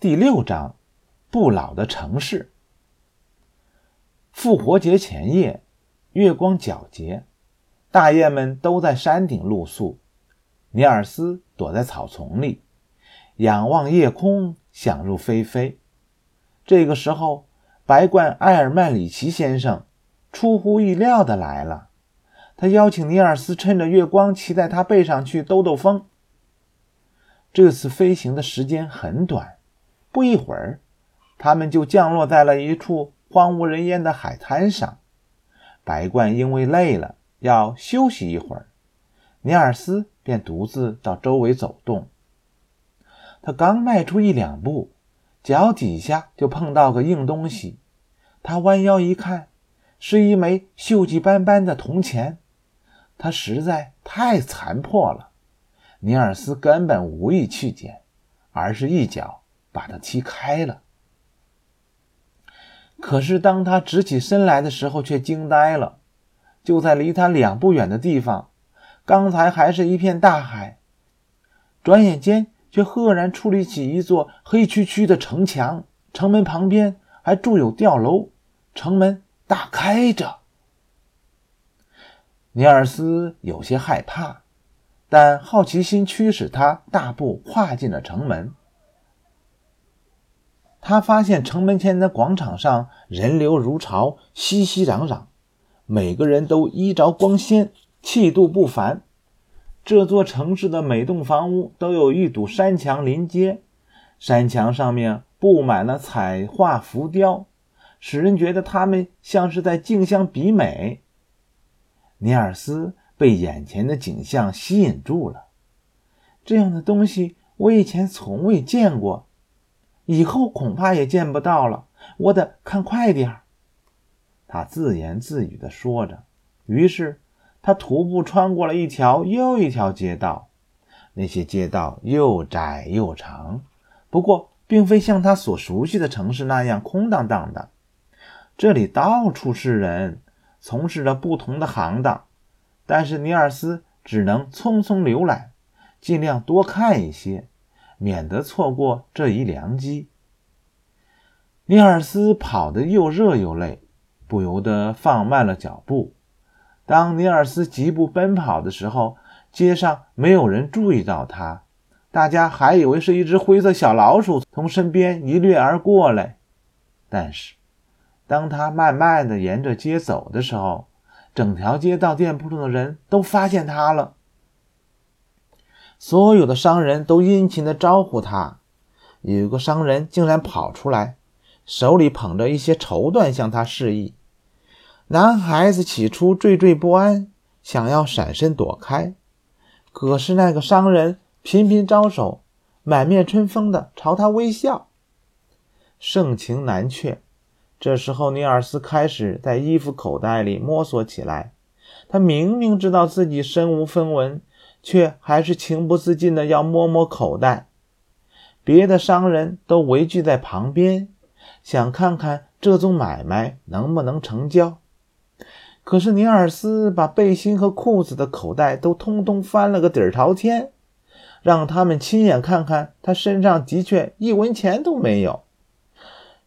第六章：不老的城市。复活节前夜，月光皎洁，大雁们都在山顶露宿。尼尔斯躲在草丛里，仰望夜空，想入非非。这个时候，白冠埃尔曼里奇先生出乎意料的来了。他邀请尼尔斯趁着月光骑在他背上去兜兜风。这次飞行的时间很短。不一会儿，他们就降落在了一处荒无人烟的海滩上。白冠因为累了，要休息一会儿，尼尔斯便独自到周围走动。他刚迈出一两步，脚底下就碰到个硬东西。他弯腰一看，是一枚锈迹斑斑的铜钱。它实在太残破了，尼尔斯根本无意去捡，而是一脚。把他踢开了。可是当他直起身来的时候，却惊呆了。就在离他两步远的地方，刚才还是一片大海，转眼间却赫然矗立起一座黑黢黢的城墙。城门旁边还筑有吊楼，城门大开着。尼尔斯有些害怕，但好奇心驱使他大步跨进了城门。他发现城门前的广场上人流如潮，熙熙攘攘，每个人都衣着光鲜，气度不凡。这座城市的每栋房屋都有一堵山墙临街，山墙上面布满了彩画浮雕，使人觉得他们像是在竞相比美。尼尔斯被眼前的景象吸引住了，这样的东西我以前从未见过。以后恐怕也见不到了，我得看快点儿。他自言自语地说着。于是他徒步穿过了一条又一条街道，那些街道又窄又长，不过并非像他所熟悉的城市那样空荡荡的。这里到处是人，从事着不同的行当，但是尼尔斯只能匆匆浏览，尽量多看一些。免得错过这一良机。尼尔斯跑得又热又累，不由得放慢了脚步。当尼尔斯疾步奔跑的时候，街上没有人注意到他，大家还以为是一只灰色小老鼠从身边一掠而过嘞。但是，当他慢慢的沿着街走的时候，整条街道店铺中的人都发现他了。所有的商人都殷勤地招呼他。有个商人竟然跑出来，手里捧着一些绸缎，向他示意。男孩子起初惴惴不安，想要闪身躲开，可是那个商人频频招手，满面春风地朝他微笑，盛情难却。这时候，尼尔斯开始在衣服口袋里摸索起来。他明明知道自己身无分文。却还是情不自禁的要摸摸口袋，别的商人都围聚在旁边，想看看这宗买卖能不能成交。可是尼尔斯把背心和裤子的口袋都通通翻了个底儿朝天，让他们亲眼看看他身上的确一文钱都没有。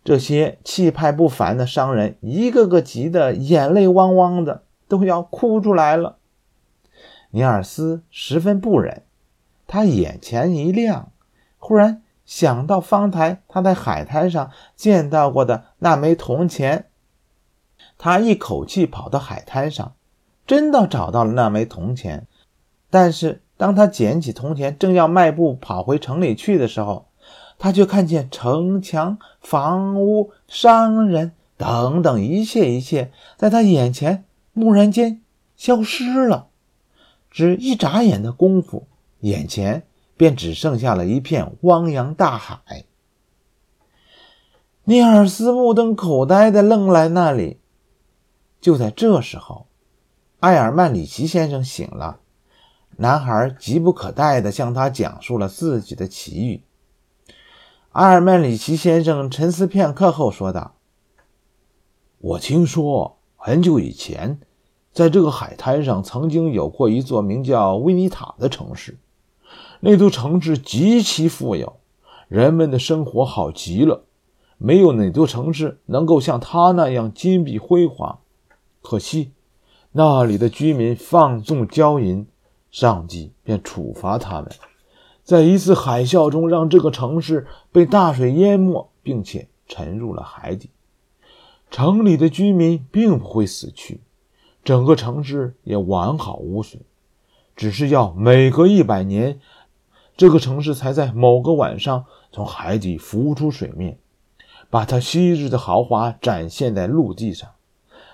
这些气派不凡的商人一个个急得眼泪汪汪的，都要哭出来了。尼尔斯十分不忍，他眼前一亮，忽然想到方才他在海滩上见到过的那枚铜钱。他一口气跑到海滩上，真的找到了那枚铜钱。但是当他捡起铜钱，正要迈步跑回城里去的时候，他却看见城墙、房屋、商人等等一切一切，在他眼前蓦然间消失了。只一眨眼的功夫，眼前便只剩下了一片汪洋大海。尼尔斯目瞪口呆的愣在那里。就在这时候，埃尔曼里奇先生醒了。男孩急不可待地向他讲述了自己的奇遇。阿尔曼里奇先生沉思片刻后说道：“我听说很久以前。”在这个海滩上，曾经有过一座名叫维尼塔的城市。那座城市极其富有，人们的生活好极了，没有哪座城市能够像它那样金碧辉煌。可惜，那里的居民放纵骄淫，上帝便处罚他们，在一次海啸中让这个城市被大水淹没，并且沉入了海底。城里的居民并不会死去，整个城市也完好无损，只是要每隔一百年，这个城市才在某个晚上从海底浮出水面，把它昔日的豪华展现在陆地上。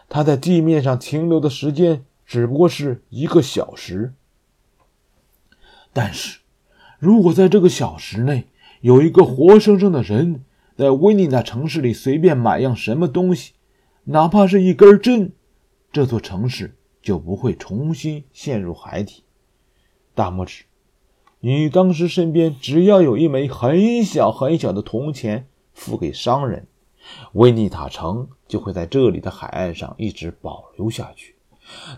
它在地面上停留的时间只不过是一个小时，但是，如果在这个小时内有一个活生生的人在威尼纳城市里随便买样什么东西，哪怕是一根针，这座城市就不会重新陷入海底。大拇指，你当时身边只要有一枚很小很小的铜钱付给商人。维尼塔城就会在这里的海岸上一直保留下去。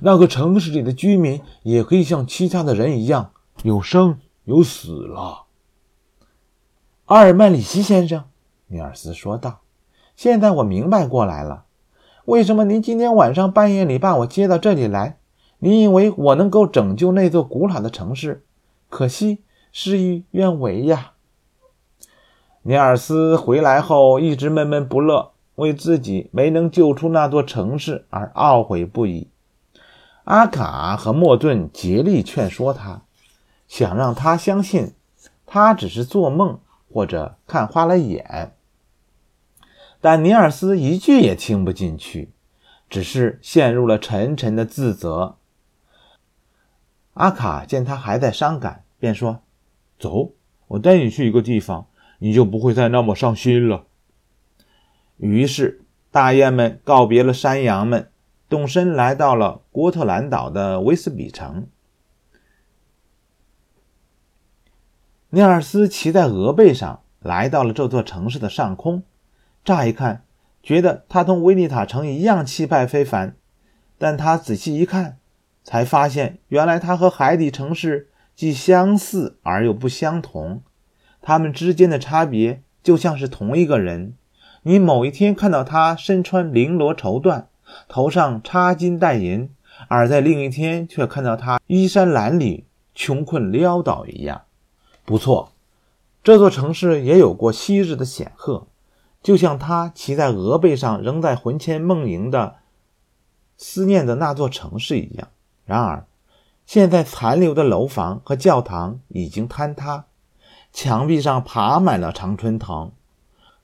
那个城市里的居民也可以像其他的人一样有生有死了。阿尔曼里希先生，尼尔斯说道：“现在我明白过来了，为什么您今天晚上半夜里把我接到这里来？您以为我能够拯救那座古老的城市？可惜事与愿违呀。”尼尔斯回来后一直闷闷不乐，为自己没能救出那座城市而懊悔不已。阿卡和莫顿竭力劝说他，想让他相信他只是做梦或者看花了眼，但尼尔斯一句也听不进去，只是陷入了沉沉的自责。阿卡见他还在伤感，便说：“走，我带你去一个地方。”你就不会再那么伤心了。于是，大雁们告别了山羊们，动身来到了波特兰岛的威斯比城。尼尔斯骑在鹅背上，来到了这座城市的上空。乍一看，觉得它同维尼塔城一样气派非凡，但他仔细一看，才发现原来它和海底城市既相似而又不相同。他们之间的差别就像是同一个人。你某一天看到他身穿绫罗绸缎，头上插金戴银，而在另一天却看到他衣衫褴褛、穷困潦倒一样。不错，这座城市也有过昔日的显赫，就像他骑在鹅背上仍在魂牵梦萦的思念的那座城市一样。然而，现在残留的楼房和教堂已经坍塌。墙壁上爬满了常春藤，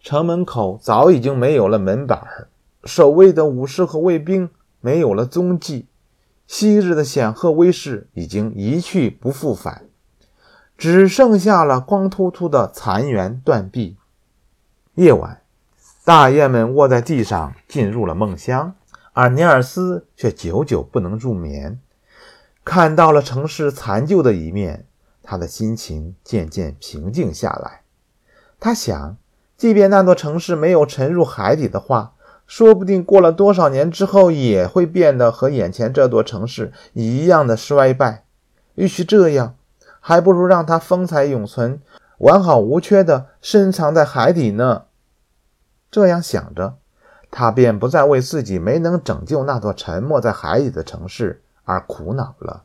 城门口早已经没有了门板，守卫的武士和卫兵没有了踪迹，昔日的显赫威势已经一去不复返，只剩下了光秃秃的残垣断壁。夜晚，大雁们卧在地上进入了梦乡，而尼尔斯却久久不能入眠，看到了城市残旧的一面。他的心情渐渐平静下来。他想，即便那座城市没有沉入海底的话，说不定过了多少年之后，也会变得和眼前这座城市一样的衰败。与其这样，还不如让它风采永存，完好无缺地深藏在海底呢。这样想着，他便不再为自己没能拯救那座沉没在海里的城市而苦恼了。